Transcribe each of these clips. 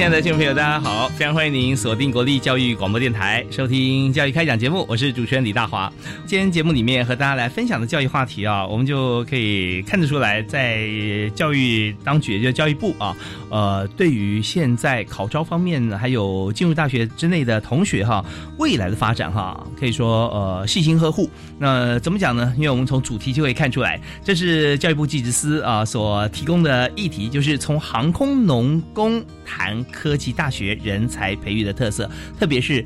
亲爱的听众朋友，大家好！非常欢迎您锁定国立教育广播电台，收听教育开讲节目。我是主持人李大华。今天节目里面和大家来分享的教育话题啊，我们就可以看得出来，在教育当局，就教育部啊，呃，对于现在考招方面，还有进入大学之内的同学哈，未来的发展哈，可以说呃细心呵护。那怎么讲呢？因为我们从主题就可以看出来，这是教育部技职司啊所提供的议题，就是从航空农工谈。科技大学人才培育的特色，特别是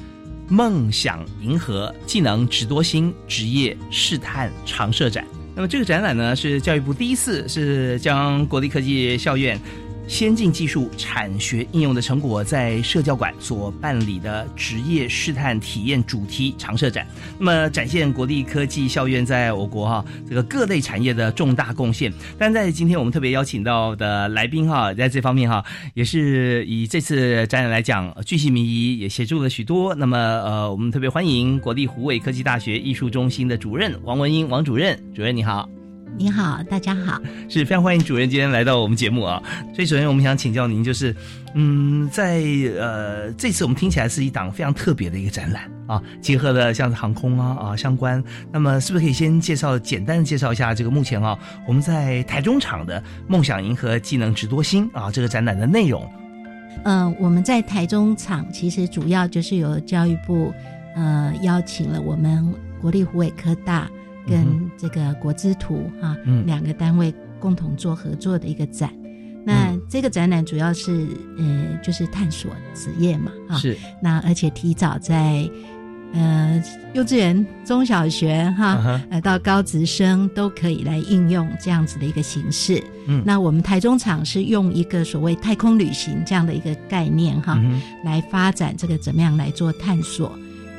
梦想银河技能直多星职业试探常设展。那么这个展览呢，是教育部第一次是将国立科技校院。先进技术产学应用的成果，在社教馆所办理的职业试探体验主题常设展，那么展现国立科技校院在我国哈这个各类产业的重大贡献。但在今天我们特别邀请到的来宾哈，在这方面哈，也是以这次展览来讲，巨细靡遗，也协助了许多。那么呃，我们特别欢迎国立湖北科技大学艺术中心的主任王文英王主任，主任你好。你好，大家好，是非常欢迎主任今天来到我们节目啊。所以首先我们想请教您，就是嗯，在呃这次我们听起来是一档非常特别的一个展览啊，结合了像是航空啊啊相关。那么是不是可以先介绍简单的介绍一下这个目前啊我们在台中场的梦想银河技能直多星啊这个展览的内容？嗯，我们在台中场其实主要就是由教育部呃邀请了我们国立湖北科大。跟这个国之图哈两个单位共同做合作的一个展，那这个展览主要是呃就是探索职业嘛哈，是。那而且提早在呃幼稚园、中小学哈呃到高职生都可以来应用这样子的一个形式。嗯，那我们台中厂是用一个所谓太空旅行这样的一个概念哈来发展这个怎么样来做探索。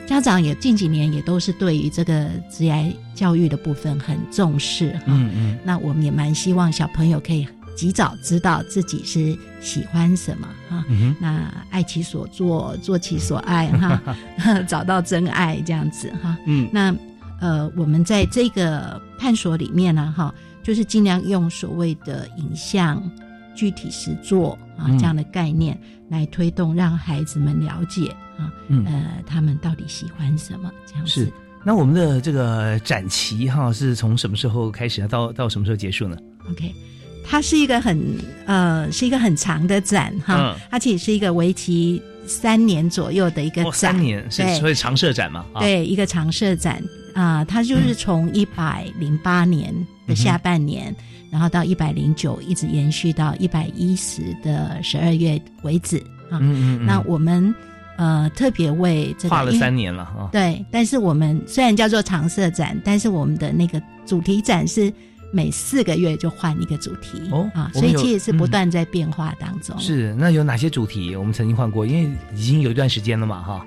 家长也近几年也都是对于这个职业教育的部分很重视哈，嗯嗯，那我们也蛮希望小朋友可以及早知道自己是喜欢什么哈，那爱其所做，做其所爱哈，找到真爱这样子哈，嗯，那呃，我们在这个探索里面呢哈，就是尽量用所谓的影像、具体实作啊这样的概念来推动，让孩子们了解。啊，嗯呃，他们到底喜欢什么？这样是。那我们的这个展期哈，是从什么时候开始到到什么时候结束呢？OK，它是一个很呃，是一个很长的展哈，而且是一个为期三年左右的一个展。三年是所以长设展嘛？对，一个长设展啊，它就是从一百零八年的下半年，然后到一百零九，一直延续到一百一十的十二月为止啊。嗯嗯。那我们。呃，特别为这个画了三年了啊。对，但是我们虽然叫做常设展，但是我们的那个主题展是每四个月就换一个主题哦啊，所以其实是不断在变化当中。是，那有哪些主题我们曾经换过？因为已经有一段时间了嘛，哈。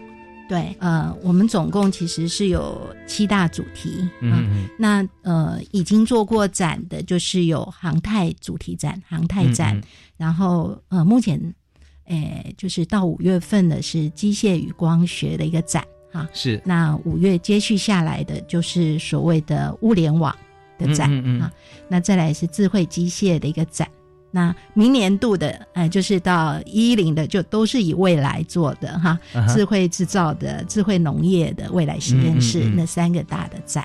对，呃，我们总共其实是有七大主题，嗯，那呃，已经做过展的就是有航太主题展、航太展，然后呃，目前。诶，就是到五月份的是机械与光学的一个展哈，是。那五月接续下来的就是所谓的物联网的展啊，那再来是智慧机械的一个展，那明年度的呃就是到一零的就都是以未来做的哈，智慧制造的、智慧农业的未来实验室那三个大的展。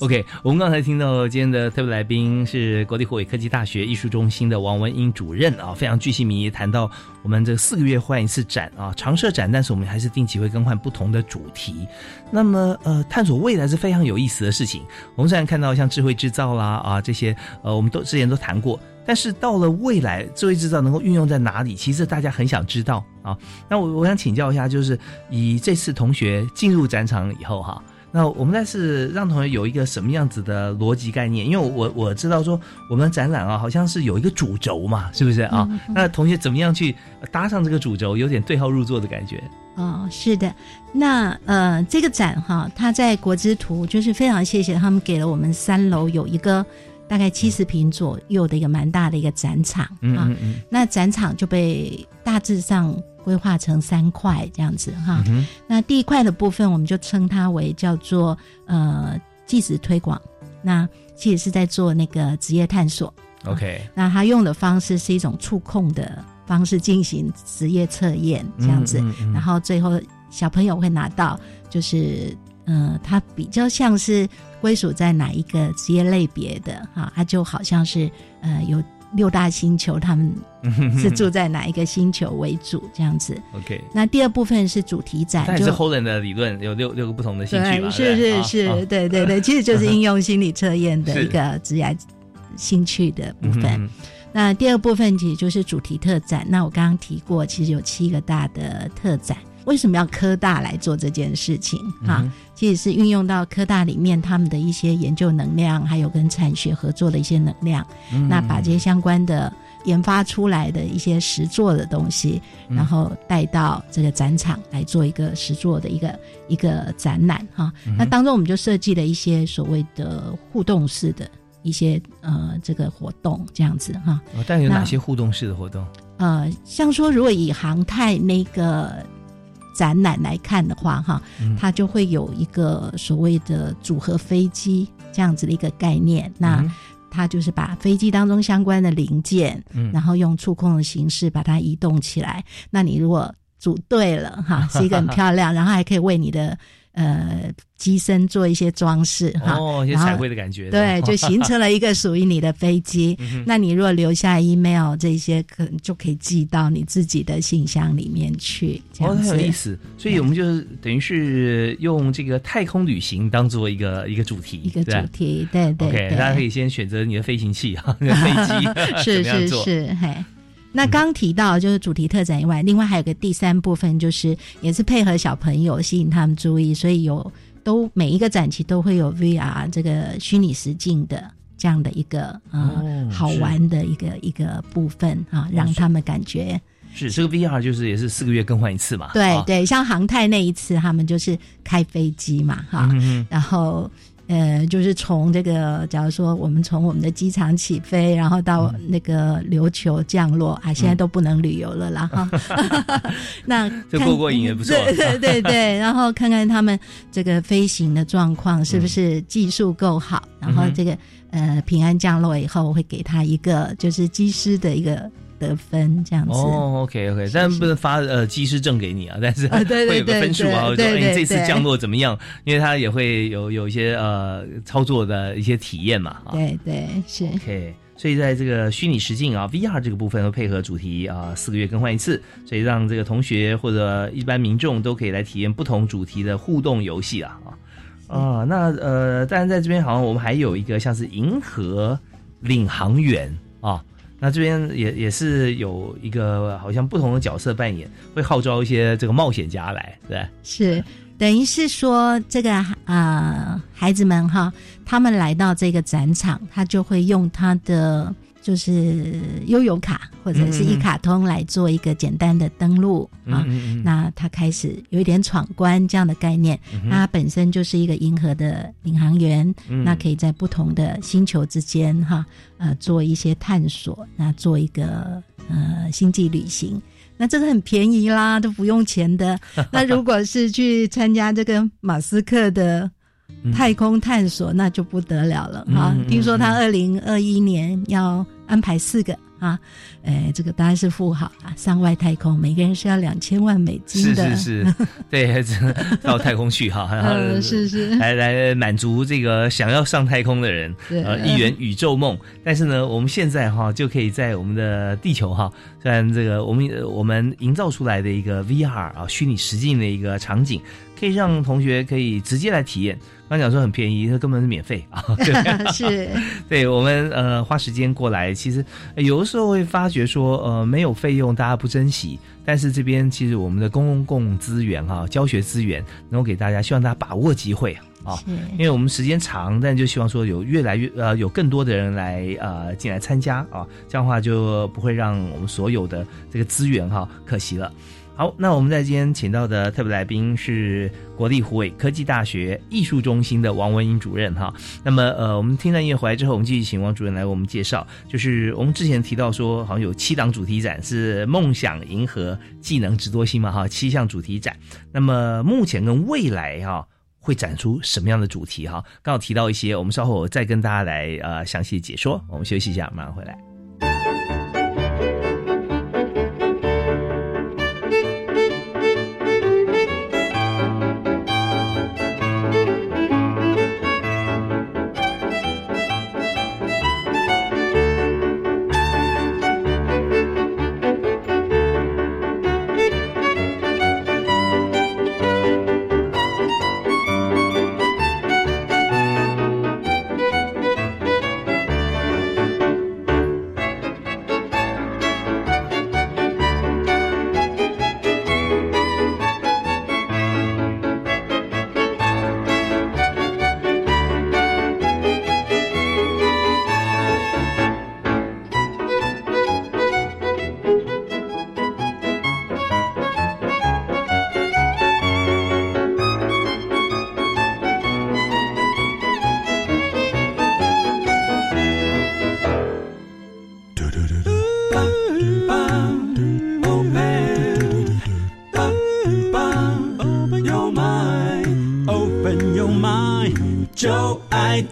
OK，我们刚才听到今天的特别来宾是国立湖北科技大学艺术中心的王文英主任啊，非常具细迷谈到我们这四个月换一次展啊，常设展，但是我们还是定期会更换不同的主题。那么呃，探索未来是非常有意思的事情。我们虽然看到像智慧制造啦啊这些呃，我们都之前都谈过。但是到了未来，智慧制造能够运用在哪里？其实大家很想知道啊。那我我想请教一下，就是以这次同学进入展场以后哈，那我们再是让同学有一个什么样子的逻辑概念？因为我我知道说我们展览啊，好像是有一个主轴嘛，是不是啊？那同学怎么样去搭上这个主轴，有点对号入座的感觉？哦，是的。那呃，这个展哈，它在国之图，就是非常谢谢他们给了我们三楼有一个。大概七十平左右的一个蛮大的一个展场啊，那展场就被大致上规划成三块这样子哈。那第一块的部分，我们就称它为叫做呃技职推广，那其实是在做那个职业探索。OK，那他用的方式是一种触控的方式进行职业测验这样子，然后最后小朋友会拿到就是。嗯，它比较像是归属在哪一个职业类别的哈，它就好像是呃有六大星球，他们 是住在哪一个星球为主这样子。OK，那第二部分是主题展，就是 Holland 的理论有六六个不同的兴趣是是是，对对对，其实就是应用心理测验的一个 职业兴趣的部分。那第二部分其实就是主题特展，那我刚刚提过，其实有七个大的特展。为什么要科大来做这件事情？哈，其实是运用到科大里面他们的一些研究能量，还有跟产学合作的一些能量。那把这些相关的研发出来的一些实作的东西，然后带到这个展场来做一个实作的一个一个展览。哈，那当中我们就设计了一些所谓的互动式的一些呃这个活动，这样子哈。但有哪些互动式的活动？呃，像说如果以航太那个。展览来看的话，哈，它就会有一个所谓的组合飞机这样子的一个概念。那它就是把飞机当中相关的零件，然后用触控的形式把它移动起来。那你如果组对了，哈，是一个很漂亮，然后还可以为你的。呃，机身做一些装饰哈，哦，一些彩绘的感觉，对，就形成了一个属于你的飞机。那你如果留下 email 这些，可能就可以寄到你自己的信箱里面去。哦，很有意思。所以我们就是等于是用这个太空旅行当做一个一个主题，一个主题，对对对。大家可以先选择你的飞行器哈，飞机 是 是是，嘿。那刚提到就是主题特展以外，另外还有个第三部分，就是也是配合小朋友吸引他们注意，所以有都每一个展期都会有 VR 这个虚拟实境的这样的一个呃好玩的一个一个部分啊，让他们感觉。是这个 VR 就是也是四个月更换一次嘛，对对，像航太那一次他们就是开飞机嘛哈，然后。呃，就是从这个，假如说我们从我们的机场起飞，然后到那个琉球降落啊，现在都不能旅游了啦哈。那这过过瘾也不错。对对对对，然后看看他们这个飞行的状况是不是技术够好，然后这个呃平安降落以后会给他一个就是机师的一个。得分这样子。哦，OK OK，但不能发呃机师证给你啊，但是会有个分数啊，说你这次降落怎么样？因为他也会有有一些呃操作的一些体验嘛，对对是。OK，所以在这个虚拟实境啊 VR 这个部分会配合主题啊，四个月更换一次，所以让这个同学或者一般民众都可以来体验不同主题的互动游戏啊啊。啊，那呃，当然在这边好像我们还有一个像是银河领航员啊。那这边也也是有一个好像不同的角色扮演，会号召一些这个冒险家来，对是，等于是说这个啊孩子们哈，他们来到这个展场，他就会用他的。就是悠游卡或者是一卡通来做一个简单的登录啊，那他开始有一点闯关这样的概念。他本身就是一个银河的领航员，那可以在不同的星球之间哈呃做一些探索，那做一个呃星际旅行。那这个很便宜啦，都不用钱的。那如果是去参加这个马斯克的。太空探索那就不得了了啊！听说他二零二一年要安排四个啊，哎，这个当然是富豪啊，上外太空，每个人是要两千万美金的，是是是，对，到太空去哈，嗯是是，来来满足这个想要上太空的人，呃，一圆宇宙梦。但是呢，我们现在哈就可以在我们的地球哈，虽然这个我们我们营造出来的一个 VR 啊，虚拟实境的一个场景，可以让同学可以直接来体验。刚讲说很便宜，它根本是免费啊！是，对我们呃花时间过来，其实有的时候会发觉说呃没有费用，大家不珍惜。但是这边其实我们的公共资源哈，教学资源能够给大家，希望大家把握机会啊！因为我们时间长，但就希望说有越来越呃有更多的人来呃进来参加啊，这样的话就不会让我们所有的这个资源哈可惜了。好，那我们在今天请到的特别来宾是国立湖北科技大学艺术中心的王文英主任哈。那么呃，我们听完音乐回来之后，我们继续请王主任来为我们介绍。就是我们之前提到说，好像有七档主题展是梦想银河技能直多星嘛哈，七项主题展。那么目前跟未来哈会展出什么样的主题哈？刚好提到一些，我们稍后再跟大家来呃详细解说。我们休息一下，马上回来。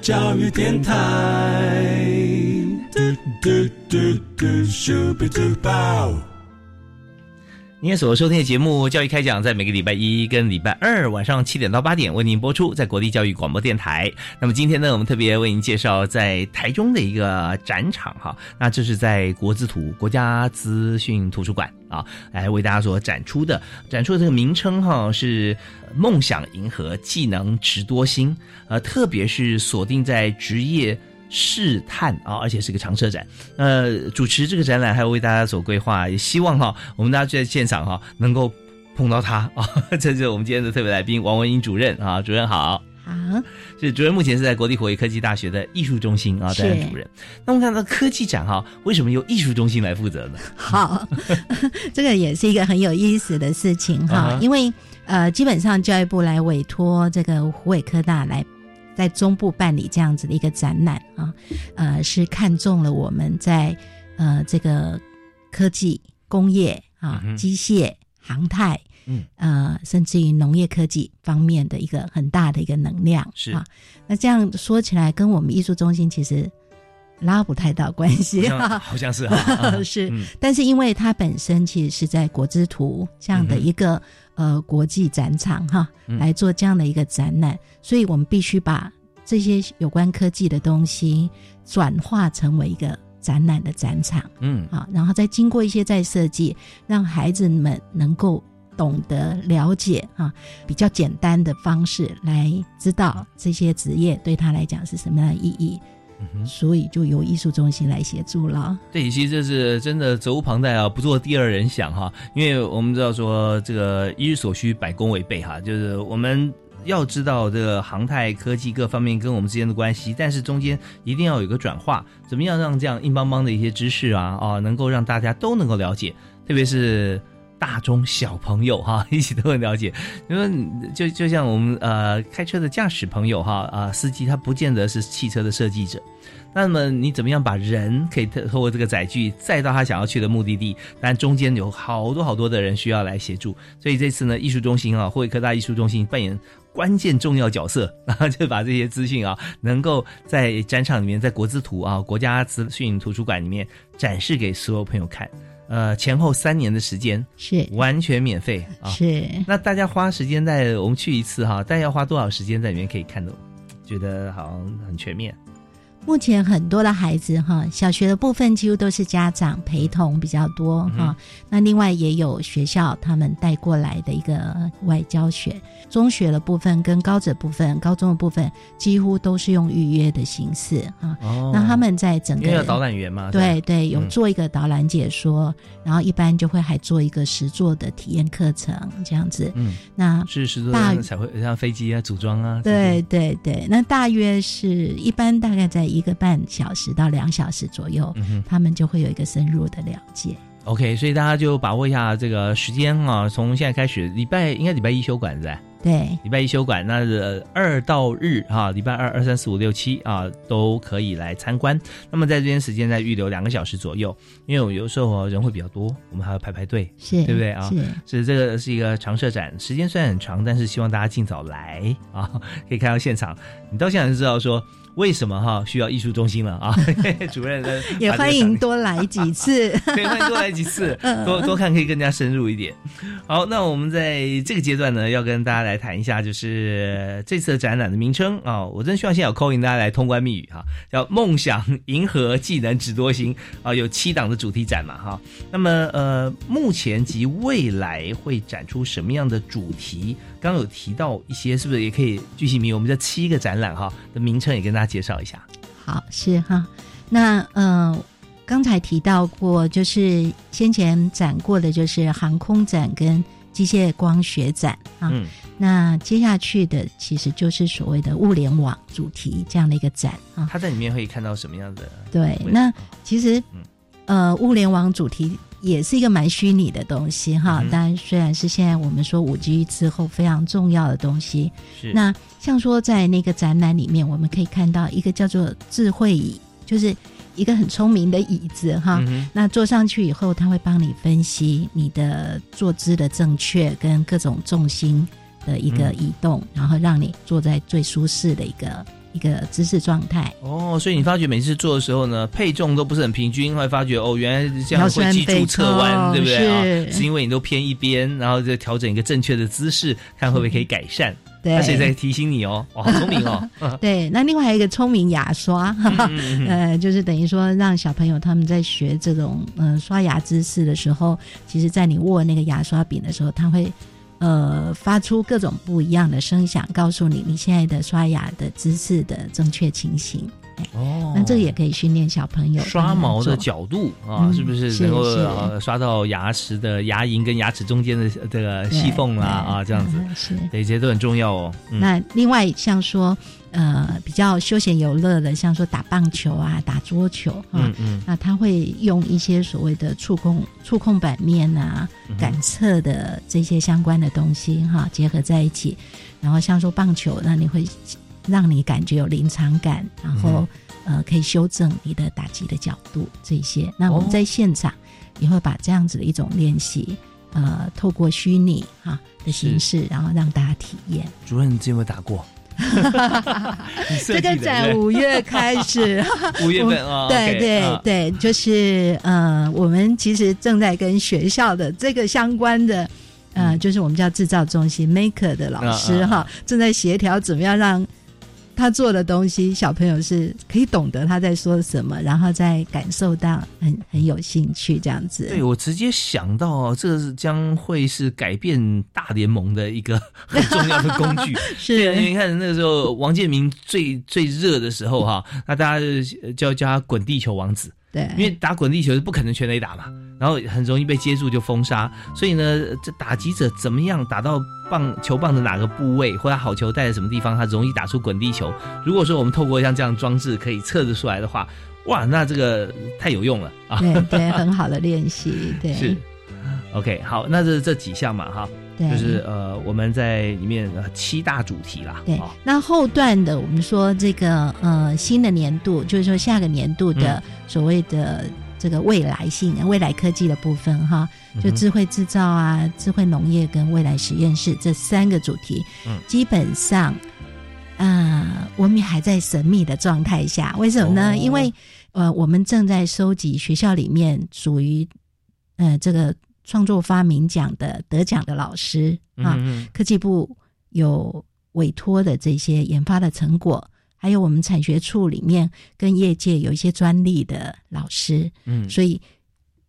教育电台。天所收听的节目《教育开讲》在每个礼拜一跟礼拜二晚上七点到八点为您播出，在国立教育广播电台。那么今天呢，我们特别为您介绍在台中的一个展场哈，那这是在国资图国家资讯图书馆啊，来为大家所展出的。展出的这个名称哈是“梦想银河技能值多星”，呃，特别是锁定在职业。试探啊，而且是个长车展。呃，主持这个展览还要为大家所规划，也希望哈，我们大家在现场哈能够碰到他啊。这是我们今天的特别来宾王文英主任啊，主任好。好，是主任目前是在国立火卫科技大学的艺术中心啊担任主任。那我们看到科技展哈，为什么由艺术中心来负责呢？好，这个也是一个很有意思的事情哈，因为呃，基本上教育部来委托这个湖北科大来。在中部办理这样子的一个展览啊，呃，是看中了我们在呃这个科技、工业啊、机械、航太，嗯，呃，甚至于农业科技方面的一个很大的一个能量是。啊。那这样说起来，跟我们艺术中心其实拉不太到关系，好像是 是，但是因为它本身其实是在国之图这样的一个。呃，国际展场哈，来做这样的一个展览，所以我们必须把这些有关科技的东西转化成为一个展览的展场，嗯，啊，然后再经过一些再设计，让孩子们能够懂得了解啊，比较简单的方式来知道这些职业对他来讲是什么样的意义。所以就由艺术中心来协助了。对，其实这是真的责无旁贷啊，不做第二人想哈。因为我们知道说，这个一日所需，百工为备哈，就是我们要知道这个航太科技各方面跟我们之间的关系，但是中间一定要有一个转化，怎么样让这样硬邦邦的一些知识啊啊，能够让大家都能够了解，特别是大中小朋友哈，一起都很了解。因为就就像我们呃开车的驾驶朋友哈啊，司机他不见得是汽车的设计者。那么你怎么样把人可以透过这个载具载到他想要去的目的地？但中间有好多好多的人需要来协助。所以这次呢，艺术中心啊，霍威科大艺术中心扮演关键重要角色，然 后就把这些资讯啊，能够在展场里面，在国资图啊国家资讯图书馆里面展示给所有朋友看。呃，前后三年的时间是完全免费啊。是，那大家花时间在我们去一次哈，大概要花多少时间在里面可以看到？觉得好像很全面。目前很多的孩子哈，小学的部分几乎都是家长陪同比较多哈。那另外也有学校他们带过来的一个外教学。中学的部分跟高职部分、高中的部分几乎都是用预约的形式啊。哦。那他们在整个导览员嘛，对对，有做一个导览解说，然后一般就会还做一个实作的体验课程这样子。嗯。那是实作才会像飞机啊组装啊。对对对，那大约是一般大概在一。一个半小时到两小时左右，他们就会有一个深入的了解。OK，所以大家就把握一下这个时间啊，从现在开始，礼拜应该礼拜一休馆在。对，礼拜一休馆，那二到日哈，礼拜二、二三四五六七啊，都可以来参观。那么在这边时间再预留两个小时左右，因为我有时候人会比较多，我们还要排排队，是，对不对啊？是，是这个是一个长设展，时间虽然很长，但是希望大家尽早来啊，可以看到现场。你到现场就知道说。为什么哈需要艺术中心了啊？主任 也 欢迎多来几次，可以欢迎多来几次，多多看可以更加深入一点。好，那我们在这个阶段呢，要跟大家来谈一下，就是这次展览的名称啊。我真希望现在有 call in 大家来通关密语哈，叫“梦想银河技能指多星”啊，有七档的主题展嘛哈。那么呃，目前及未来会展出什么样的主题？刚有提到一些，是不是也可以具体名？我们这七个展览哈的名称也跟大家介绍一下。好，是哈。那嗯，刚才提到过，就是先前展过的就是航空展跟机械光学展啊。嗯。那接下去的其实就是所谓的物联网主题这样的一个展啊。它在里面可以看到什么样的？对，那其实呃，物联网主题。也是一个蛮虚拟的东西哈，当然虽然是现在我们说五 G 之后非常重要的东西。是那像说在那个展览里面，我们可以看到一个叫做智慧椅，就是一个很聪明的椅子哈。那坐上去以后，它会帮你分析你的坐姿的正确跟各种重心的一个移动，然后让你坐在最舒适的一个。一个姿势状态哦，所以你发觉每次做的时候呢，配重都不是很平均，会发觉哦，原来这样会脊柱侧弯，对不对啊？是因为你都偏一边，然后就调整一个正确的姿势，看会不会可以改善。对，而且在提醒你哦，好聪明哦。对，那另外还有一个聪明牙刷，呃，就是等于说让小朋友他们在学这种嗯刷牙姿势的时候，其实在你握那个牙刷柄的时候，他会。呃，发出各种不一样的声响，告诉你你现在的刷牙的姿势的正确情形。哦，那这也可以训练小朋友刷毛的角度啊，是不是能够刷到牙齿的牙龈跟牙齿中间的这个细缝啦？啊，这样子，是这些都很重要哦。那另外像说。呃，比较休闲游乐的，像说打棒球啊、打桌球啊嗯，那他会用一些所谓的触控触控板面啊、感测的这些相关的东西哈，结合在一起，然后像说棒球，那你会让你感觉有临场感，然后呃可以修正你的打击的角度这些。那我们在现场也会把这样子的一种练习，呃，透过虚拟哈的形式，然后让大家体验。主任，你有没有打过？这个在五月开始，五月份啊，对对对，就是呃，我们其实正在跟学校的这个相关的，呃，就是我们叫制造中心 Maker 的老师哈，正在协调怎么样让。他做的东西，小朋友是可以懂得他在说什么，然后再感受到很很有兴趣这样子。对我直接想到，这是将会是改变大联盟的一个很重要的工具。是，因为你看那个时候王建民最最热的时候哈，那大家就叫他滚地球王子。对，因为打滚地球是不可能全垒打嘛，然后很容易被接住就封杀，所以呢，这打击者怎么样打到棒球棒的哪个部位，或者好球带在什么地方，他容易打出滚地球。如果说我们透过像这样装置可以测得出来的话，哇，那这个太有用了啊！对对，很好的练习，对。是。OK，好，那这是这几项嘛，哈，就是呃，我们在里面呃七大主题啦。对，那后段的我们说这个呃新的年度，就是说下个年度的所谓的这个未来性、未来科技的部分，哈，就智慧制造啊、智慧农业跟未来实验室这三个主题，嗯，基本上啊，我们还在神秘的状态下，为什么呢？因为呃，我们正在收集学校里面属于呃这个。创作发明奖的得奖的老师啊，科技部有委托的这些研发的成果，还有我们产学处里面跟业界有一些专利的老师，嗯，所以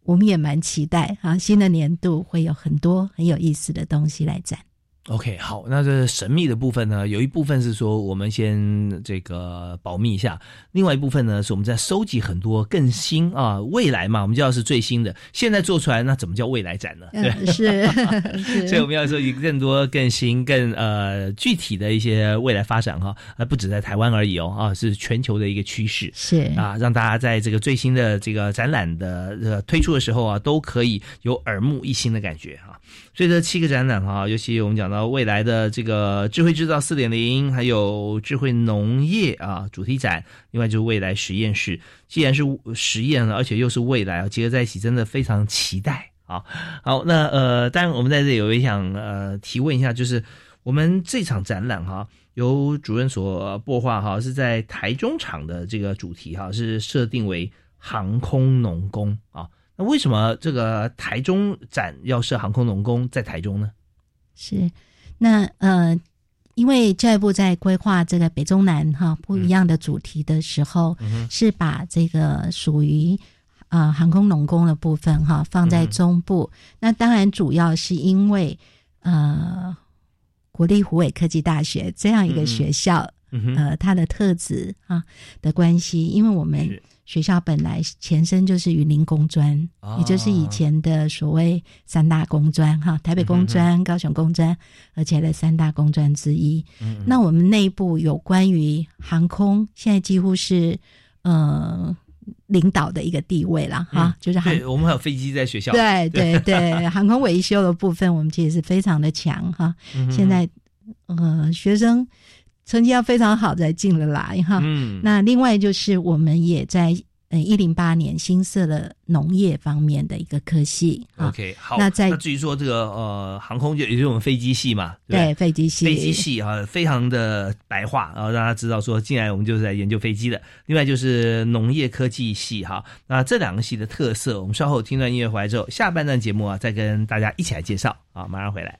我们也蛮期待啊，新的年度会有很多很有意思的东西来展。OK，好，那这神秘的部分呢，有一部分是说我们先这个保密一下，另外一部分呢是我们在收集很多更新啊，未来嘛，我们就要是最新的，现在做出来那怎么叫未来展呢？对，是，所以我们要收集更多更新、更呃具体的一些未来发展哈，而不止在台湾而已哦啊，是全球的一个趋势，是啊，让大家在这个最新的这个展览的呃推出的时候啊，都可以有耳目一新的感觉哈。所以这七个展览哈，尤其我们讲到未来的这个智慧制造四点零，还有智慧农业啊主题展，另外就是未来实验室。既然是实验了，而且又是未来啊，结合在一起，真的非常期待啊！好，那呃，当然我们在这里我也想呃提问一下，就是我们这场展览哈，由主任所播画哈，是在台中场的这个主题哈，是设定为航空农工啊。那为什么这个台中展要设航空农工在台中呢？是，那呃，因为教育部在规划这个北中南哈不一样的主题的时候，是把这个属于啊航空农工的部分哈放在中部。那当然主要是因为呃国立湖北科技大学这样一个学校，呃它的特质啊的关系，因为我们。学校本来前身就是云林工专，也就是以前的所谓三大工专哈，台北工专、高雄工专，而且的三大工专之一。那我们内部有关于航空，现在几乎是呃领导的一个地位了哈，就是对，我们还有飞机在学校。对对 对，航空维修的部分，我们其实是非常的强哈。现在呃学生。成绩要非常好才进得来哈。嗯，那另外就是我们也在呃一零八年新设了农业方面的一个科系。OK，好。那在至于说这个呃航空就也就是我们飞机系嘛，对，飞机系，飞机系啊，非常的白话，然后大家知道说进来我们就是在研究飞机的。另外就是农业科技系哈，那这两个系的特色，我们稍后听段音乐回来之后，下半段节目啊再跟大家一起来介绍啊，马上回来。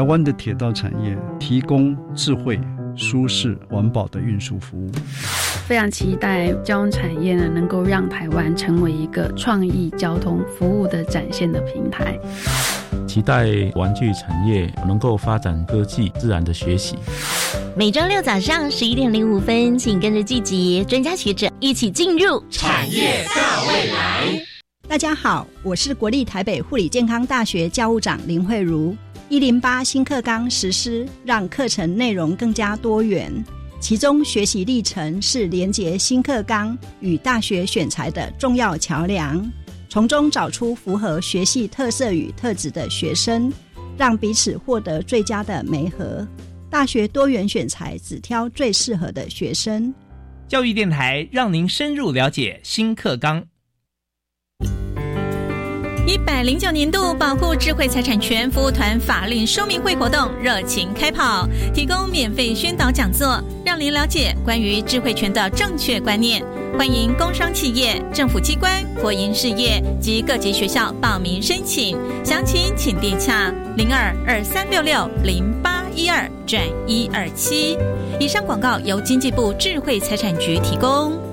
台湾的铁道产业提供智慧、舒适、环保的运输服务。非常期待交通产业呢，能够让台湾成为一个创意交通服务的展现的平台。期待玩具产业能够发展科技、自然的学习。每周六早上十一点零五分，请跟着季节专家学者一起进入产业大未来。大家好，我是国立台北护理健康大学教务长林慧茹。一零八新课纲实施，让课程内容更加多元，其中学习历程是连接新课纲与大学选材的重要桥梁，从中找出符合学系特色与特质的学生，让彼此获得最佳的媒合。大学多元选材，只挑最适合的学生。教育电台让您深入了解新课纲。一百零九年度保护智慧财产权服务团法令说明会活动热情开跑，提供免费宣导讲座，让您了解关于智慧权的正确观念。欢迎工商企业、政府机关、国营事业及各级学校报名申请，详情请电洽零二二三六六零八一二转一二七。以上广告由经济部智慧财产局提供。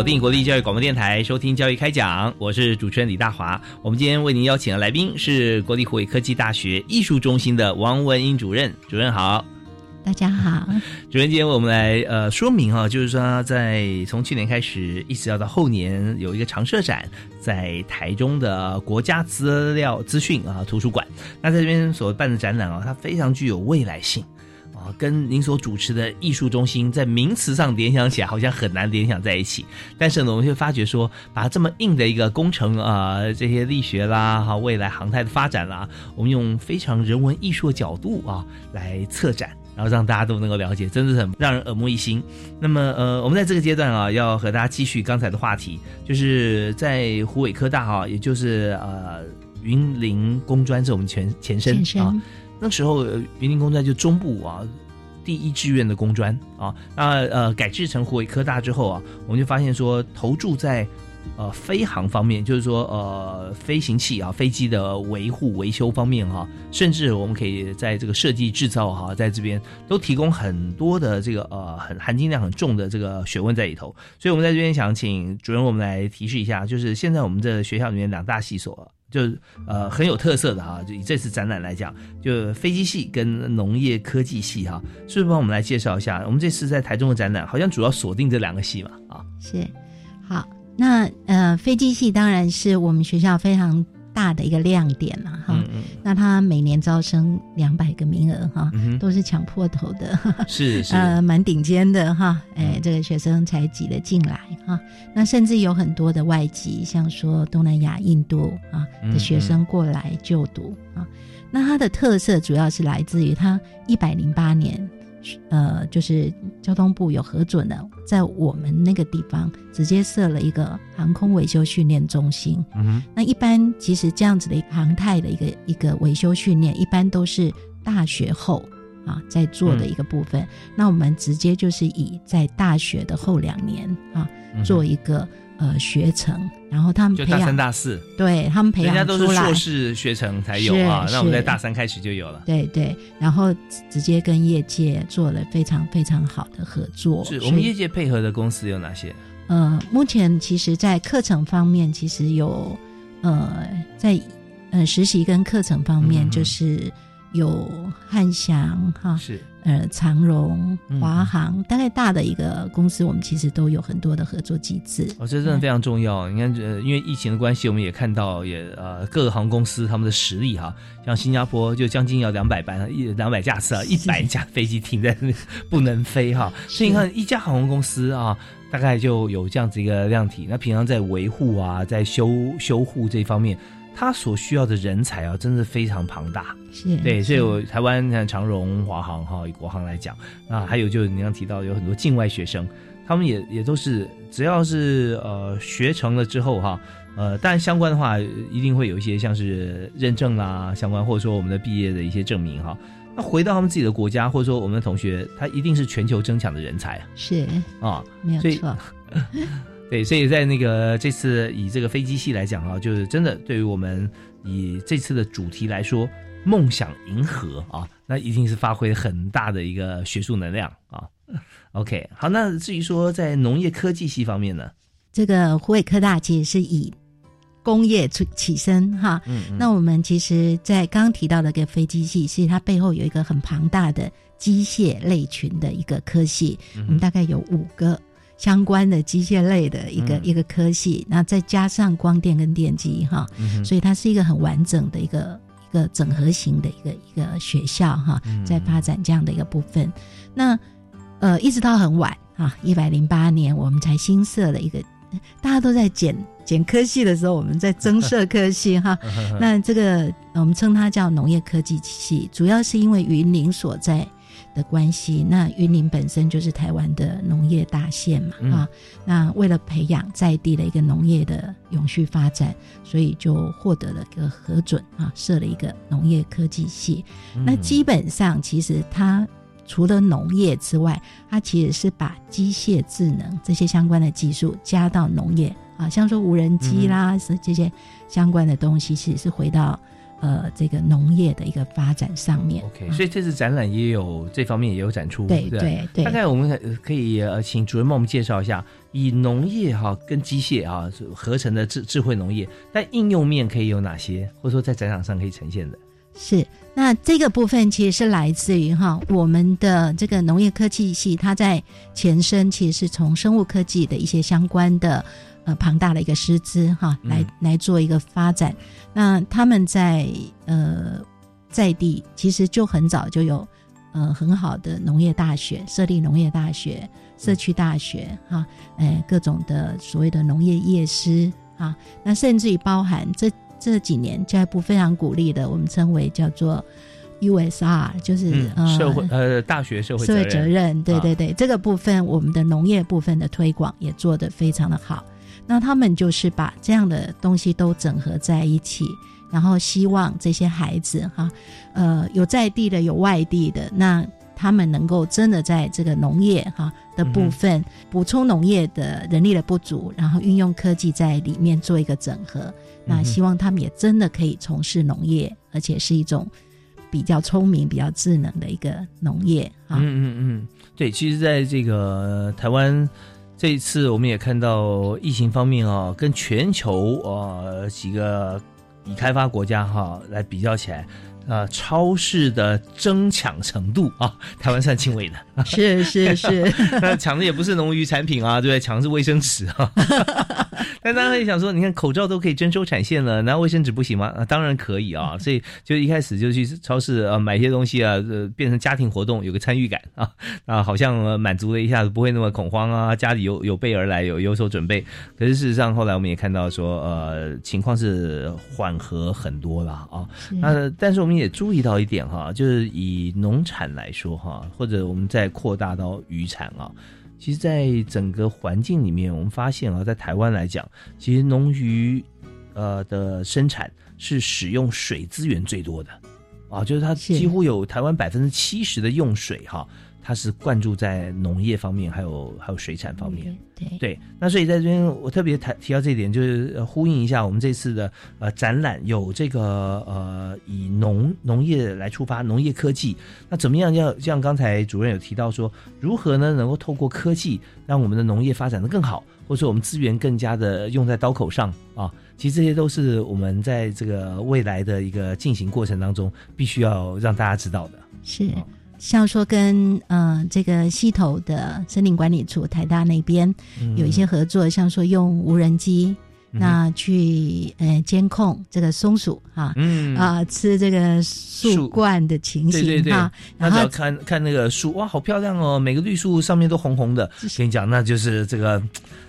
锁定国立教育广播电台，收听教育开讲，我是主持人李大华。我们今天为您邀请的来宾是国立湖北科技大学艺术中心的王文英主任。主任好，大家好。主任，今天我们来呃说明啊，就是说在从去年开始，一直要到后年有一个常设展，在台中的国家资料资讯啊图书馆。那在这边所办的展览啊，它非常具有未来性。啊，跟您所主持的艺术中心在名词上联想起来，好像很难联想在一起。但是呢，我们会发觉说，把这么硬的一个工程啊，这些力学啦，哈，未来航太的发展啦，我们用非常人文艺术的角度啊来策展，然后让大家都能够了解，真的是很让人耳目一新。那么，呃，我们在这个阶段啊，要和大家继续刚才的话题，就是在湖北科大啊，也就是呃云林工专是我们前前身啊。那时候云林工专就中部啊第一志愿的工专啊，那呃改制成湖北科大之后啊，我们就发现说投注在呃飞航方面，就是说呃飞行器啊飞机的维护维修方面哈，甚至我们可以在这个设计制造哈，在这边都提供很多的这个呃很含金量很重的这个学问在里头，所以我们在这边想请主任我们来提示一下，就是现在我们这学校里面两大系所。就呃很有特色的哈，就以这次展览来讲，就飞机系跟农业科技系哈，是不是帮我们来介绍一下？我们这次在台中的展览，好像主要锁定这两个系嘛啊？是，好，那呃飞机系当然是我们学校非常。大的一个亮点了哈，那他每年招生两百个名额哈，都是抢破头的，是是。呃蛮顶尖的哈，哎这个学生才挤得进来哈，那甚至有很多的外籍，像说东南亚、印度啊的学生过来就读啊，那它的特色主要是来自于它一百零八年。呃，就是交通部有核准的，在我们那个地方直接设了一个航空维修训练中心。嗯那一般其实这样子的一个航太的一个一个维修训练，一般都是大学后啊在做的一个部分。那我们直接就是以在大学的后两年啊做一个。呃，学成，然后他们就大三、大四，对他们培养人家都是硕士学成才有啊，那我们在大三开始就有了。对对，然后直接跟业界做了非常非常好的合作。是我们业界配合的公司有哪些？呃，目前其实，在课程方面，其实有呃，在呃实习跟课程方面，就是有汉翔哈，是呃长荣、华航，大概大的一个公司，我们其实都有很多的合作机制。哦，这真的非常重要。你看，呃，因为疫情的关系，我们也看到，也呃各个航空公司他们的实力哈，像新加坡就将近要两百班，一两百架次啊，一百架飞机停在那不能飞哈。所以你看，一家航空公司啊，大概就有这样子一个量体。那平常在维护啊，在修修护这方面。他所需要的人才啊，真的非常庞大。是对，所以我台湾像长荣、华航哈，以国航来讲那，还有就是你刚提到有很多境外学生，他们也也都是只要是呃学成了之后哈，呃，当然相关的话一定会有一些像是认证啦相关，或者说我们的毕业的一些证明哈。那回到他们自己的国家，或者说我们的同学，他一定是全球争抢的人才啊。是啊，没有错。对，所以在那个这次以这个飞机系来讲啊，就是真的对于我们以这次的主题来说，梦想银河啊，那一定是发挥很大的一个学术能量啊。OK，好，那至于说在农业科技系方面呢，这个湖北科大其实是以工业出起身哈。嗯嗯。那我们其实，在刚刚提到的个飞机系，其实它背后有一个很庞大的机械类群的一个科系，我们大概有五个。相关的机械类的一个一个科系，那再加上光电跟电机哈，所以它是一个很完整的一个一个整合型的一个一个学校哈，在发展这样的一个部分。那呃，一直到很晚啊，一百零八年我们才新设了一个，大家都在减减科系的时候，我们在增设科系哈。那这个我们称它叫农业科技系，主要是因为云林所在。的关系，那云林本身就是台湾的农业大县嘛，啊，那为了培养在地的一个农业的永续发展，所以就获得了一个核准啊，设了一个农业科技系。那基本上其实它除了农业之外，它其实是把机械智能这些相关的技术加到农业啊，像说无人机啦，是这些相关的东西，其实是回到。呃，这个农业的一个发展上面，OK，所以这次展览也有这方面也有展出，对对对。大概我们可以呃，请主任帮我们介绍一下，以农业哈跟机械啊合成的智智慧农业，但应用面可以有哪些，或者说在展场上可以呈现的？是，那这个部分其实是来自于哈我们的这个农业科技系，它在前身其实是从生物科技的一些相关的。呃，庞大的一个师资哈，来来做一个发展。那他们在呃在地其实就很早就有呃很好的农业大学，设立农业大学、社区大学哈，哎各种的所谓的农业业师啊，那甚至于包含这这几年教育部非常鼓励的，我们称为叫做 USR，就是呃社会呃大学社会社会责任，对对对，这个部分我们的农业部分的推广也做得非常的好。那他们就是把这样的东西都整合在一起，然后希望这些孩子哈，呃，有在地的，有外地的，那他们能够真的在这个农业哈的部分补充农业的人力的不足，然后运用科技在里面做一个整合。那希望他们也真的可以从事农业，而且是一种比较聪明、比较智能的一个农业。嗯嗯嗯，对，其实在这个台湾。这一次我们也看到疫情方面啊，跟全球啊几个已开发国家哈来比较起来。啊，超市的争抢程度啊，台湾算轻微的，是 是是，那抢的也不是农渔产品啊，对不对？抢的是卫生纸啊。但大家也想说，你看口罩都可以征收产线了，难道卫生纸不行吗？啊，当然可以啊。所以就一开始就去超市啊买一些东西啊，呃，变成家庭活动，有个参与感啊啊，好像满足了一下子，不会那么恐慌啊，家里有有备而来，有有所准备。可是事实上，后来我们也看到说，呃，情况是缓和很多了啊。那但是我们。也注意到一点哈，就是以农产来说哈，或者我们再扩大到渔产啊，其实，在整个环境里面，我们发现啊，在台湾来讲，其实农渔呃的生产是使用水资源最多的啊，就是它几乎有台湾百分之七十的用水哈。它是灌注在农业方面，还有还有水产方面。对对，那所以在这边我特别谈提到这一点，就是呼应一下我们这次的呃展览，有这个呃以农农业来出发，农业科技。那怎么样？要像刚才主任有提到说，如何呢能够透过科技让我们的农业发展的更好，或者说我们资源更加的用在刀口上啊？其实这些都是我们在这个未来的一个进行过程当中，必须要让大家知道的。是。像说跟呃这个溪头的森林管理处台大那边有一些合作，像说用无人机那去呃监控这个松鼠哈，嗯。啊吃这个树冠的情形哈，然后看看那个树哇好漂亮哦，每个绿树上面都红红的，跟你讲那就是这个。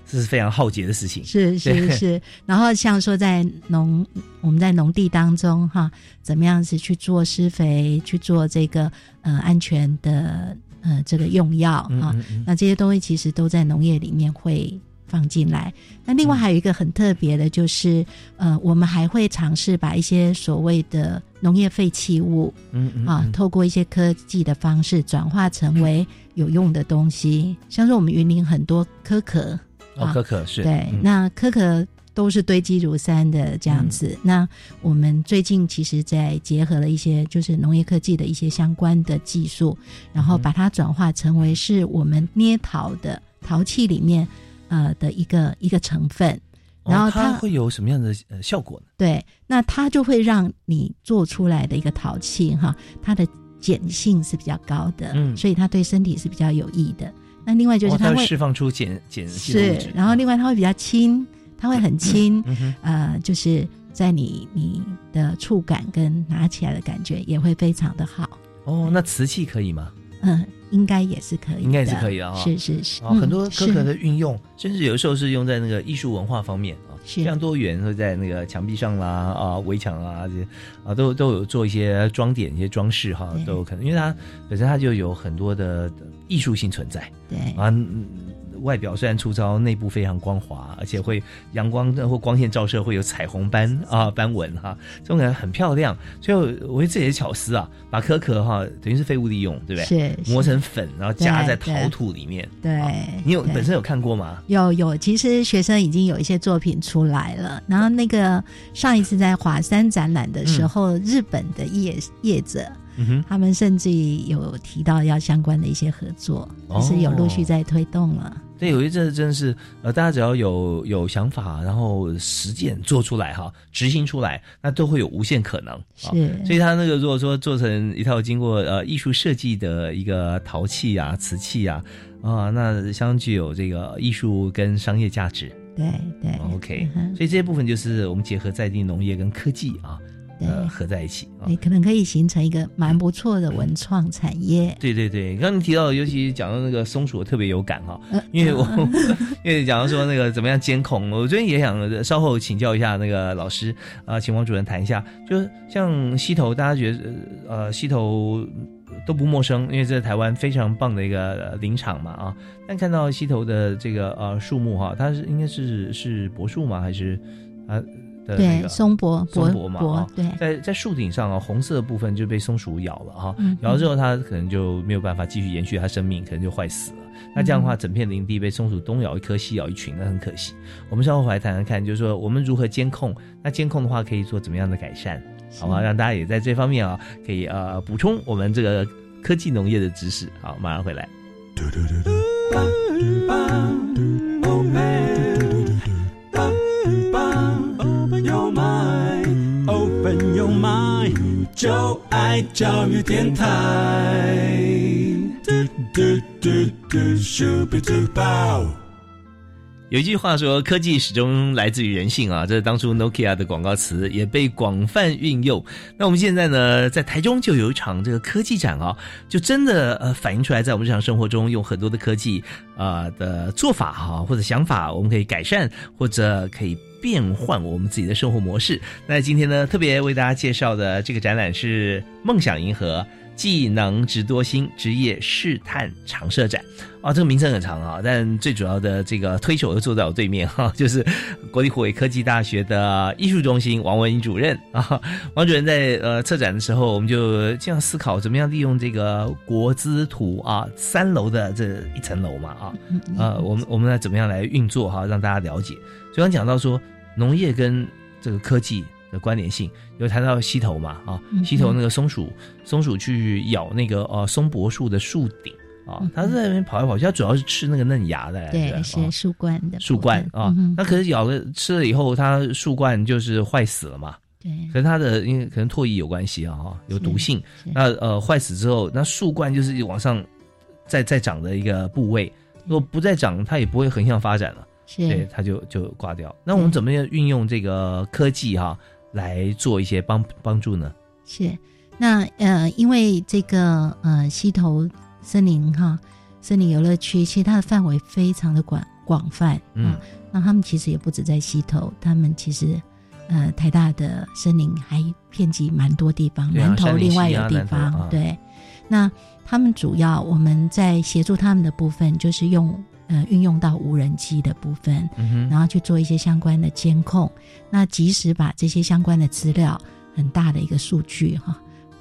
这是非常浩劫的事情，是是是。然后像说在农，我们在农地当中哈，怎么样子去做施肥，去做这个呃安全的呃这个用药哈，那这些东西其实都在农业里面会放进来。那另外还有一个很特别的，就是呃，我们还会尝试把一些所谓的农业废弃物，嗯嗯啊，透过一些科技的方式转化成为有用的东西，像是我们云林很多壳壳。哦，可可是对，那可可都是堆积如山的这样子。那我们最近其实，在结合了一些就是农业科技的一些相关的技术，然后把它转化成为是我们捏陶的陶器里面呃的一个一个成分。然后它会有什么样的呃效果呢？对，那它就会让你做出来的一个陶器哈，它的碱性是比较高的，嗯，所以它对身体是比较有益的。那另外就是它会释放出碱碱性是，然后另外它会比较轻，它会很轻，呃，就是在你你的触感跟拿起来的感觉也会非常的好。哦，那瓷器可以吗？嗯，应该也是可以，应该是可以的哈。是是是，很多可可的运用，甚至有时候是用在那个艺术文化方面啊，非常多元，会在那个墙壁上啦啊，围墙啊这些啊，都都有做一些装点、一些装饰哈，都有可能，因为它本身它就有很多的艺术性存在。对啊。外表虽然粗糙，内部非常光滑，而且会阳光或光线照射会有彩虹斑啊斑纹哈，这种感觉很漂亮。所以我觉得这也是巧思啊，把壳壳哈等于是废物利用，对不对？是磨成粉，然后加在陶土里面。对，你有本身有看过吗？有有，其实学生已经有一些作品出来了。然后那个上一次在华山展览的时候，日本的业业者。他们甚至有提到要相关的一些合作，是有陆续在推动了。对，有一阵真的是呃，大家只要有有想法，然后实践做出来哈，执行出来，那都会有无限可能。是，所以他那个如果说做成一套经过呃艺术设计的一个陶器啊、瓷器啊啊，那相具有这个艺术跟商业价值。对对，OK。所以这些部分就是我们结合在地农业跟科技啊。呃，合在一起，你可能可以形成一个蛮不错的文创产业。对对对，刚刚提到，尤其讲到那个松鼠，我特别有感哈，因为我因为讲到说那个怎么样监控，我最近也想稍后请教一下那个老师啊，请王主任谈一下，就是像溪头，大家觉得呃溪头都不陌生，因为这是台湾非常棒的一个林场嘛啊，但看到溪头的这个呃树木哈，它是应该是是柏树吗？还是啊？对，松柏，松柏嘛，对，在在树顶上啊，红色的部分就被松鼠咬了哈，咬了之后它可能就没有办法继续延续它生命，可能就坏死了。那这样的话，整片林地被松鼠东咬一颗西咬一群，那很可惜。我们稍后回来谈谈看，就是说我们如何监控？那监控的话可以做怎么样的改善？好吗？让大家也在这方面啊，可以呃补充我们这个科技农业的知识。好，马上回来。Open 就爱教育电台。有一句话说，科技始终来自于人性啊，这是当初 Nokia 的广告词，也被广泛运用。那我们现在呢，在台中就有一场这个科技展啊，就真的呃反映出来，在我们日常生活中用很多的科技啊的做法哈，或者想法，我们可以改善或者可以。变换我们自己的生活模式。那今天呢，特别为大家介绍的这个展览是“梦想银河技能值多星职业试探常设展。啊，这个名称很长啊，但最主要的这个推手就坐在我对面哈，就是国立湖北科技大学的艺术中心王文英主任 啊。王主任在呃策展的时候，我们就这样思考，怎么样利用这个国资图啊三楼的这一层楼嘛啊，呃，我们我们来怎么样来运作哈，让大家了解。所以讲到说农业跟这个科技的关联性，有谈到溪头嘛啊，溪头那个松鼠，松鼠去咬那个呃松柏树的树顶。啊，它在那边跑来跑去，它主要是吃那个嫩芽的，对，是树冠的树冠啊。那可是咬了吃了以后，它树冠就是坏死了嘛。对，可是它的因为可能唾液有关系啊，哈，有毒性。那呃，坏死之后，那树冠就是往上再再长的一个部位，如果不再长，它也不会横向发展了，对，它就就挂掉。那我们怎么样运用这个科技哈来做一些帮帮助呢？是，那呃，因为这个呃溪头。森林哈，森林游乐区其实它的范围非常的广广泛，嗯，那他们其实也不止在溪头，他们其实呃台大的森林还遍及蛮多地方，南头另外有地方，对，那他们主要我们在协助他们的部分就是用呃运用到无人机的部分，然后去做一些相关的监控，那及时把这些相关的资料很大的一个数据哈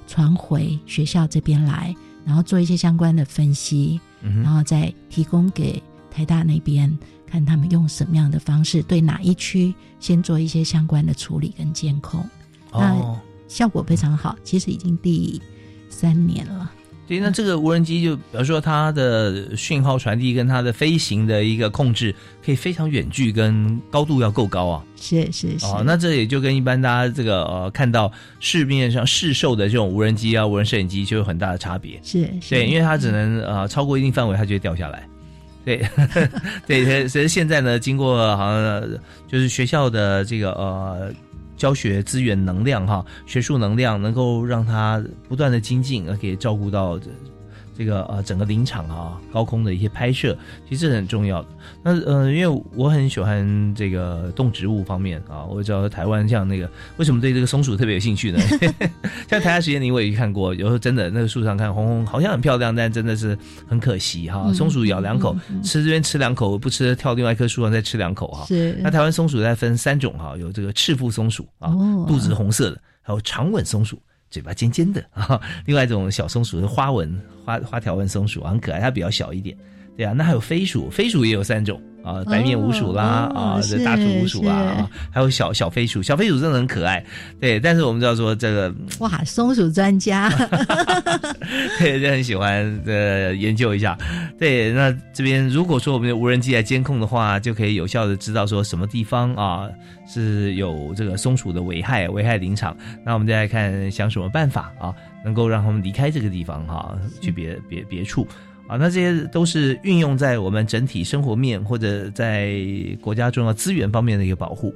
传回学校这边来。然后做一些相关的分析，然后再提供给台大那边，看他们用什么样的方式对哪一区先做一些相关的处理跟监控，那效果非常好。其实已经第三年了。对，那这个无人机就比方说它的讯号传递跟它的飞行的一个控制，可以非常远距，跟高度要够高啊。是是是。哦，那这也就跟一般大家这个呃看到市面上市售的这种无人机啊、无人摄影机就有很大的差别。是，对，因为它只能呃超过一定范围，它就会掉下来。对，对，所以现在呢，经过好像就是学校的这个呃。教学资源能量哈，学术能量能够让他不断的精进，而可以照顾到这。个呃，整个林场啊，高空的一些拍摄，其实是很重要的。那呃，因为我很喜欢这个动植物方面啊，我知道台湾像那个为什么对这个松鼠特别有兴趣呢？像台下实验林我也看过，有时候真的那个树上看红红，好像很漂亮，但真的是很可惜哈。松鼠咬两口，吃这边吃两口，不吃跳另外一棵树上再吃两口哈。是。那台湾松鼠再分三种哈，有这个赤腹松鼠啊，肚子红色的，还有长吻松鼠。嘴巴尖尖的啊，另外一种小松鼠是花纹花花条纹松鼠，很可爱，它比较小一点。对啊，那还有飞鼠，飞鼠也有三种啊，白面鼯鼠啦啊，这大鼠鼯鼠啊，还有小小飞鼠，小飞鼠真的很可爱。对，但是我们知道说这个哇，松鼠专家，对，就很喜欢呃研究一下。对，那这边如果说我们的无人机来监控的话，就可以有效的知道说什么地方啊是有这个松鼠的危害，危害林场。那我们再来看想什么办法啊，能够让他们离开这个地方哈，去别别别处。啊，那这些都是运用在我们整体生活面或者在国家重要资源方面的一个保护。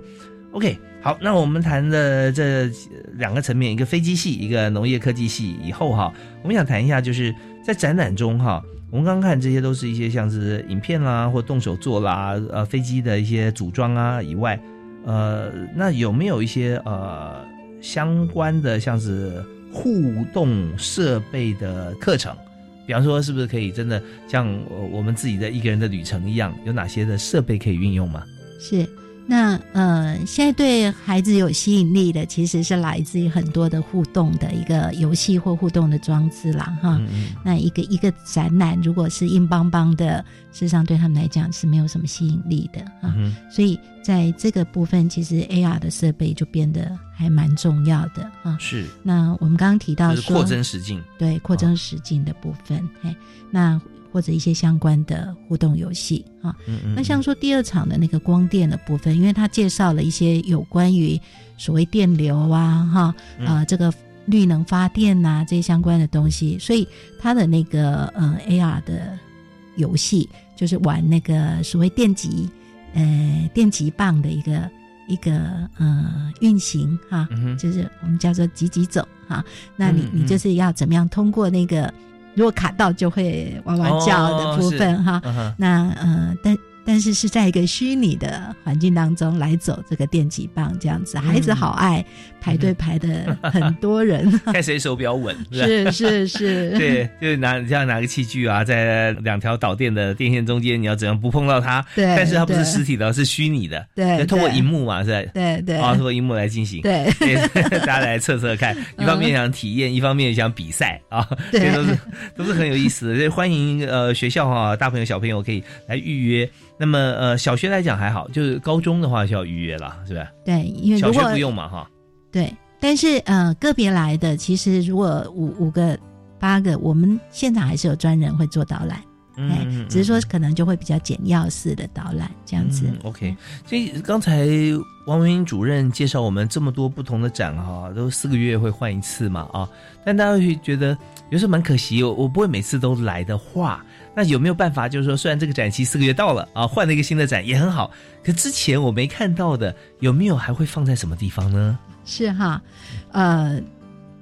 OK，好，那我们谈的这两个层面，一个飞机系，一个农业科技系以后哈，我们想谈一下，就是在展览中哈，我们刚刚看这些都是一些像是影片啦，或动手做啦，呃，飞机的一些组装啊以外，呃，那有没有一些呃相关的像是互动设备的课程？比方说，是不是可以真的像我们自己的一个人的旅程一样，有哪些的设备可以运用吗？是。那呃，现在对孩子有吸引力的，其实是来自于很多的互动的一个游戏或互动的装置啦，哈。那一个一个展览，如果是硬邦邦的，事实上对他们来讲是没有什么吸引力的啊。所以在这个部分，其实 AR 的设备就变得还蛮重要的啊。是。那我们刚刚提到说，扩增实境，对扩增实境的部分，嘿，那。或者一些相关的互动游戏啊，那像说第二场的那个光电的部分，因为他介绍了一些有关于所谓电流啊，哈啊这个绿能发电呐这些相关的东西，所以他的那个呃 AR 的游戏就是玩那个所谓电极呃电极棒的一个一个呃运行哈，就是我们叫做急急走哈，那你你就是要怎么样通过那个。如果卡到就会哇哇叫的部分哈，那呃，但但是是在一个虚拟的环境当中来走这个电击棒，这样子，孩子好爱排队排的很多人，看谁手比较稳，是是是，对，就是拿这样拿个器具啊，在两条导电的电线中间，你要怎样不碰到它？对，但是它不是实体的，是虚拟的，对，通过荧幕嘛，是吧？对对，啊，通过荧幕来进行，对，大家来测测看，一方面想体验，一方面想比赛啊，这都是都是很有意思的，所以欢迎呃学校哈，大朋友小朋友可以来预约。那么呃，小学来讲还好，就是高中的话就要预约了，是吧？对，因为小学不用嘛，哈。对，但是呃，个别来的，其实如果五五个、八个，我们现场还是有专人会做导览，嗯，只是说可能就会比较简要式的导览这样子。OK，所以刚才王文英主任介绍我们这么多不同的展哈，都四个月会换一次嘛啊，但大家会觉得有时候蛮可惜，我我不会每次都来的话。那有没有办法，就是说，虽然这个展期四个月到了啊，换了一个新的展也很好，可之前我没看到的，有没有还会放在什么地方呢？是哈，呃，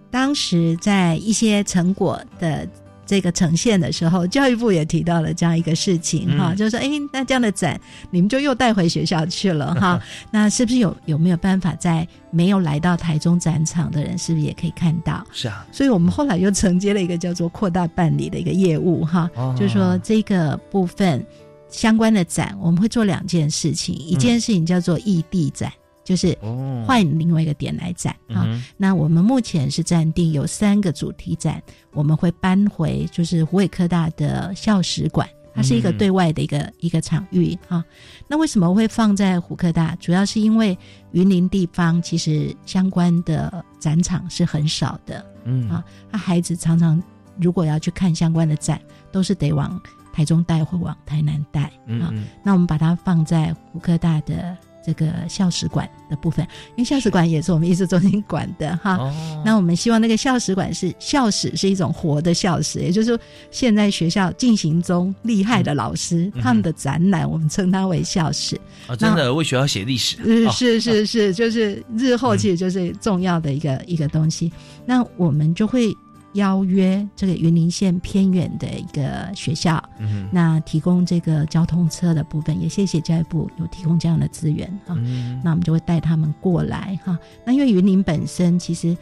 当时在一些成果的。这个呈现的时候，教育部也提到了这样一个事情哈，就是说，哎，那这样的展你们就又带回学校去了哈，那是不是有有没有办法在没有来到台中展场的人，是不是也可以看到？是啊，所以我们后来又承接了一个叫做扩大办理的一个业务哈，就是说这个部分相关的展，我们会做两件事情，一件事情叫做异地展。就是换另外一个点来展啊。那我们目前是暂定有三个主题展，我们会搬回就是湖北科大的校史馆，它是一个对外的一个一个场域哈。那为什么会放在湖科大？主要是因为云林地方其实相关的展场是很少的，嗯啊，那孩子常常如果要去看相关的展，都是得往台中带或往台南带啊。那我们把它放在湖科大的。这个校史馆的部分，因为校史馆也是我们艺术中心管的哈。那我们希望那个校史馆是校史是一种活的校史，也就是说，现在学校进行中厉害的老师他们的展览，我们称它为校史。啊，真的为学校写历史。是，是是是，就是日后其实就是重要的一个一个东西。那我们就会。邀约这个云林县偏远的一个学校，那提供这个交通车的部分，也谢谢教育部有提供这样的资源哈。那我们就会带他们过来哈。那因为云林本身其实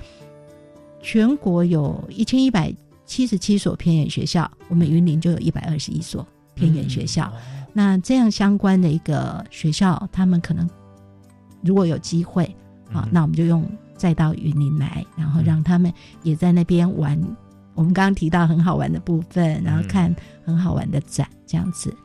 全国有一千一百七十七所偏远学校，我们云林就有一百二十一所偏远学校。那这样相关的一个学校，他们可能如果有机会啊，那我们就用。再到云林来，然后让他们也在那边玩。我们刚刚提到很好玩的部分，然后看很好玩的展，这样子。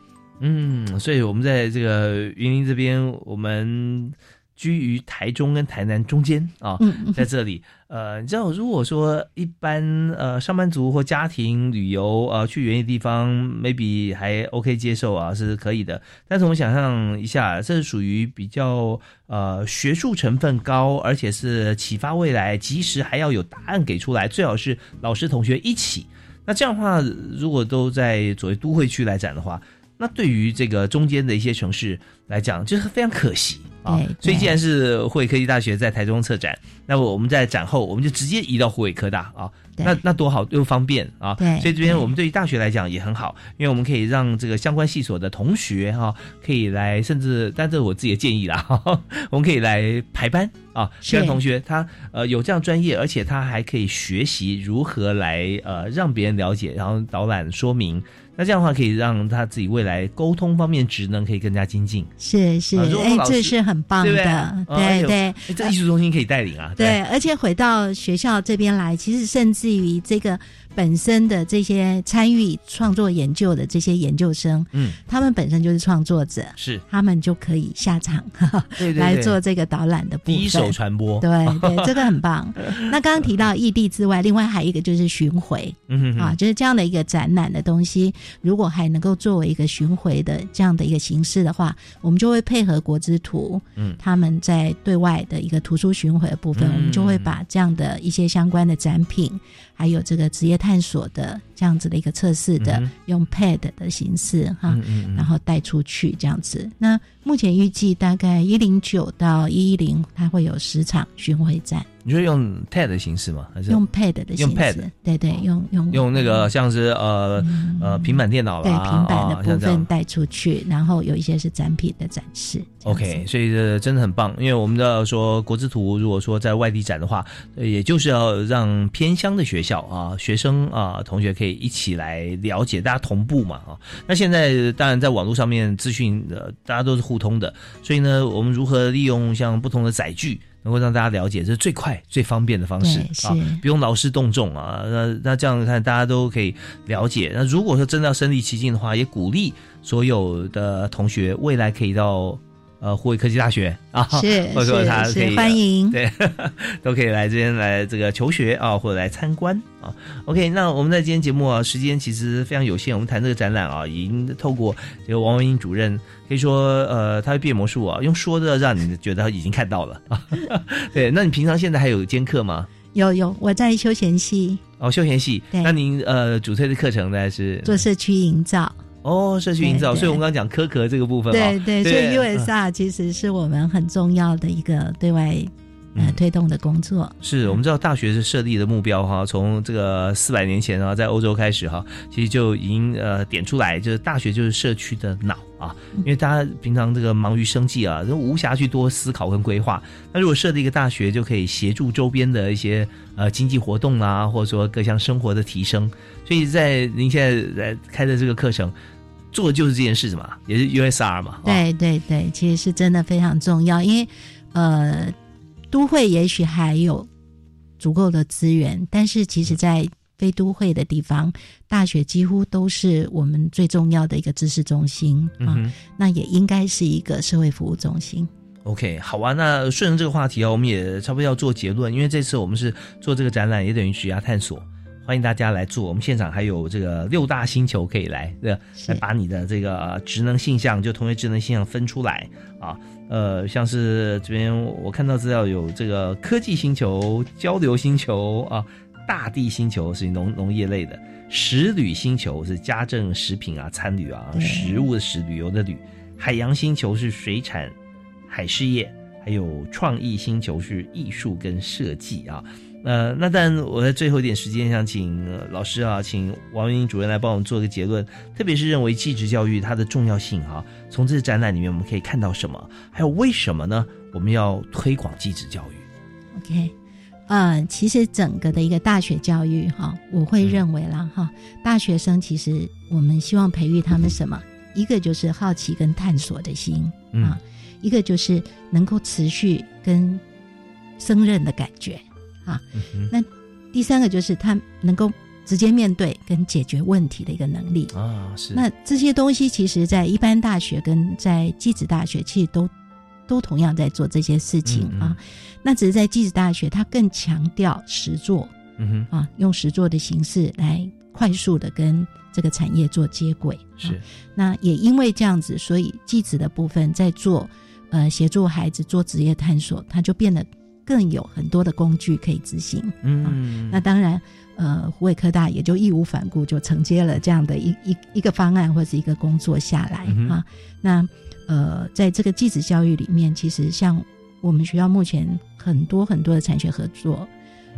嗯，所以我们在这个云林这边，我们。居于台中跟台南中间啊，在这里，呃，你知道，如果说一般呃上班族或家庭旅游呃去远一地方，maybe 还 OK 接受啊，是可以的。但是我们想象一下，这是属于比较呃学术成分高，而且是启发未来，及时还要有答案给出来，最好是老师同学一起。那这样的话，如果都在所谓都会区来展的话，那对于这个中间的一些城市来讲，就是非常可惜。啊，所以既然是湖北科技大学在台中策展，那么我们在展后，我们就直接移到湖北科大啊，那那多好又方便啊！对，所以这边我们对于大学来讲也很好，因为我们可以让这个相关系所的同学哈，可以来，甚至，但这是我自己的建议啦，我们可以来排班啊，让同学他呃有这样专业，而且他还可以学习如何来呃让别人了解，然后导览说明。那这样的话，可以让他自己未来沟通方面职能可以更加精进。是是，哎，这是很棒的，对对。这艺术中心可以带领啊。对，而且回到学校这边来，其实甚至于这个。本身的这些参与创作研究的这些研究生，嗯，他们本身就是创作者，是。他们就可以下场 来做这个导览的部分，第一手传播，对对，这个很棒。那刚刚提到异地之外，另外还有一个就是巡回，嗯啊，就是这样的一个展览的东西，如果还能够作为一个巡回的这样的一个形式的话，我们就会配合国之图，嗯，他们在对外的一个图书巡回的部分，我们就会把这样的一些相关的展品。还有这个职业探索的这样子的一个测试的，用 Pad 的形式哈，然后带出去这样子。那目前预计大概一零九到一一零，它会有十场巡回展。你说用 TED 的形式吗？还是用 Pad 的形式？用 Pad，对对，用用用那个像是呃呃平板电脑对，平板的啊部分带出去，然后有一些是展品的展示。OK，所以这真的很棒，因为我们知道说国之图，如果说在外地展的话，呃也就是要让偏乡的学校啊、学生啊、同学可以一起来了解，大家同步嘛啊。那现在当然在网络上面资讯呃大家都是互通的，所以呢，我们如何利用像不同的载具，能够让大家了解，这是最快最方便的方式啊，不用劳师动众啊。那那这样看，大家都可以了解。那如果说真的要身临其境的话，也鼓励所有的同学未来可以到。呃，湖北科技大学啊，是 或者说他是可以欢迎对，都可以来这边来这个求学啊，或者来参观啊。OK，那我们在今天节目啊，时间其实非常有限，我们谈这个展览啊，已经透过这个王文英主任可以说，呃，他会变魔术啊，用说的让你觉得他已经看到了啊。对，那你平常现在还有兼课吗？有有，我在休闲系哦，休闲系。对那您呃主推的课程呢是做社区营造。哦，社区营造，所以我们刚刚讲科壳这个部分、哦，对对，所以嗯 USR 其实是我们很重要的一个对外呃嗯推动的工作。是我们知道大学是设立的目标哈，从这个四百年前啊，在欧洲开始哈，其实就已经呃点出来，就是大学就是社区的脑啊，因为大家平常这个忙于生计啊，都无暇去多思考跟规划。那如果设立一个大学，就可以协助周边的一些呃经济活动啦，或者说各项生活的提升。所以在您现在在开的这个课程。做的就是这件事嘛，也是 USR 嘛。对对对，其实是真的非常重要，因为呃，都会也许还有足够的资源，但是其实在非都会的地方，大学几乎都是我们最重要的一个知识中心啊，嗯那也应该是一个社会服务中心。OK，好啊，那顺着这个话题啊，我们也差不多要做结论，因为这次我们是做这个展览，也等于职涯探索，欢迎大家来做。我们现场还有这个六大星球可以来，对，来把你的这个呃职能性向，就同学职能性向分出来啊。呃，像是这边我看到资料有这个科技星球、交流星球啊，大地星球是农农业类的，食旅星球是家政食品啊、餐旅啊、食物的食、旅游的旅，海洋星球是水产。海事业，还有创意星球是艺术跟设计啊。呃，那但我在最后一点时间，想请、呃老师啊，请王云主任来帮我们做个结论，特别是认为继职教育它的重要性哈、从这个展览里面我们可以看到什么？还有为什么呢？我们要推广继职教育？OK，呃，其实整个的一个大学教育哈，我会认为啦哈，大学生其实我们希望培育他们什么？一个就是好奇跟探索的心啊，一个就是能够持续跟胜任的感觉啊。那第三个就是他能够直接面对跟解决问题的一个能力啊。是那这些东西，其实在一般大学跟在技职大学，其实都都同样在做这些事情嗯嗯啊。那只是在技职大学，它更强调实作，嗯哼，啊，用实作的形式来快速的跟这个产业做接轨。是、啊，那也因为这样子，所以技职的部分在做呃协助孩子做职业探索，它就变得更有很多的工具可以执行。嗯，啊、那当然，呃，湖北科大也就义无反顾就承接了这样的一一一个方案或者一个工作下来、嗯、啊。那呃，在这个继职教育里面，其实像我们学校目前很多很多的产学合作，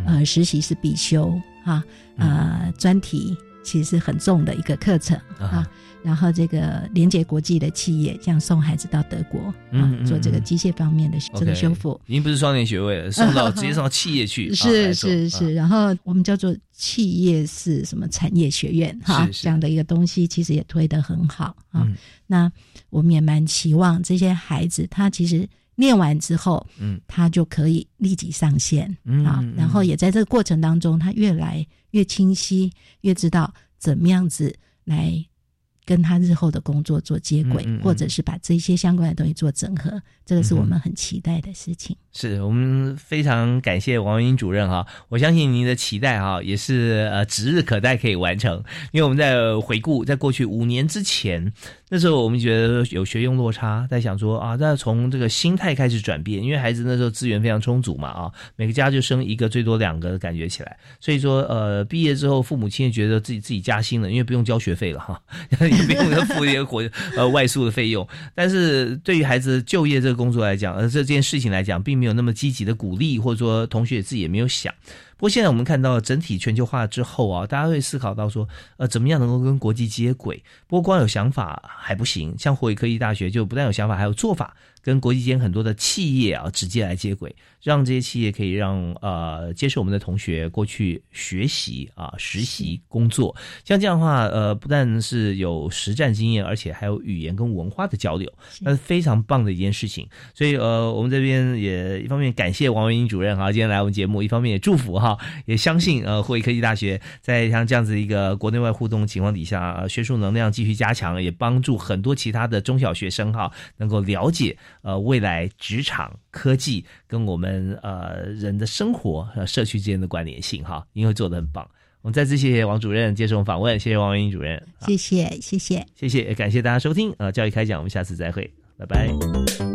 呃，实习是必修啊，呃，专题其实是很重的一个课程啊。然后这个连接国际的企业，这样送孩子到德国啊，嗯嗯、做这个机械方面的这个修复，已经不是双年学位了，送到直接送到企业去。是 是是，啊、然后我们叫做企业式什么产业学院哈，这样的一个东西，其实也推得很好啊。嗯、那我们也蛮期望这些孩子，他其实念完之后，嗯，他就可以立即上线嗯啊，然后也在这个过程当中，他越来越清晰，越知道怎么样子来。跟他日后的工作做接轨，嗯嗯嗯或者是把这些相关的东西做整合，这个是我们很期待的事情。是我们非常感谢王英主任哈，我相信您的期待哈也是呃指日可待可以完成，因为我们在回顾在过去五年之前，那时候我们觉得有学用落差，在想说啊，那从这个心态开始转变，因为孩子那时候资源非常充足嘛啊，每个家就生一个最多两个的感觉起来，所以说呃毕业之后父母亲也觉得自己自己加薪了，因为不用交学费了哈，也不用付一些活呃外宿的费用，但是对于孩子就业这个工作来讲，呃这件事情来讲，并没有。有那么积极的鼓励，或者说同学自己也没有想。不过现在我们看到整体全球化之后啊，大家会思考到说，呃，怎么样能够跟国际接轨？不过光有想法还不行，像火宇科技大学就不但有想法，还有做法。跟国际间很多的企业啊直接来接轨，让这些企业可以让呃接受我们的同学过去学习啊实习工作，像这样的话呃不但是有实战经验，而且还有语言跟文化的交流，那是非常棒的一件事情。所以呃我们这边也一方面感谢王文英主任哈今天来我们节目，一方面也祝福哈，也相信呃霍威科技大学在像这样子一个国内外互动情况底下，学术能量继续加强，也帮助很多其他的中小学生哈能够了解。呃，未来职场科技跟我们呃人的生活和社区之间的关联性哈，因为做的很棒。我们再次谢谢王主任接受访问，谢谢王文英主任，谢谢谢谢谢谢，感谢大家收听呃教育开讲，我们下次再会，拜拜。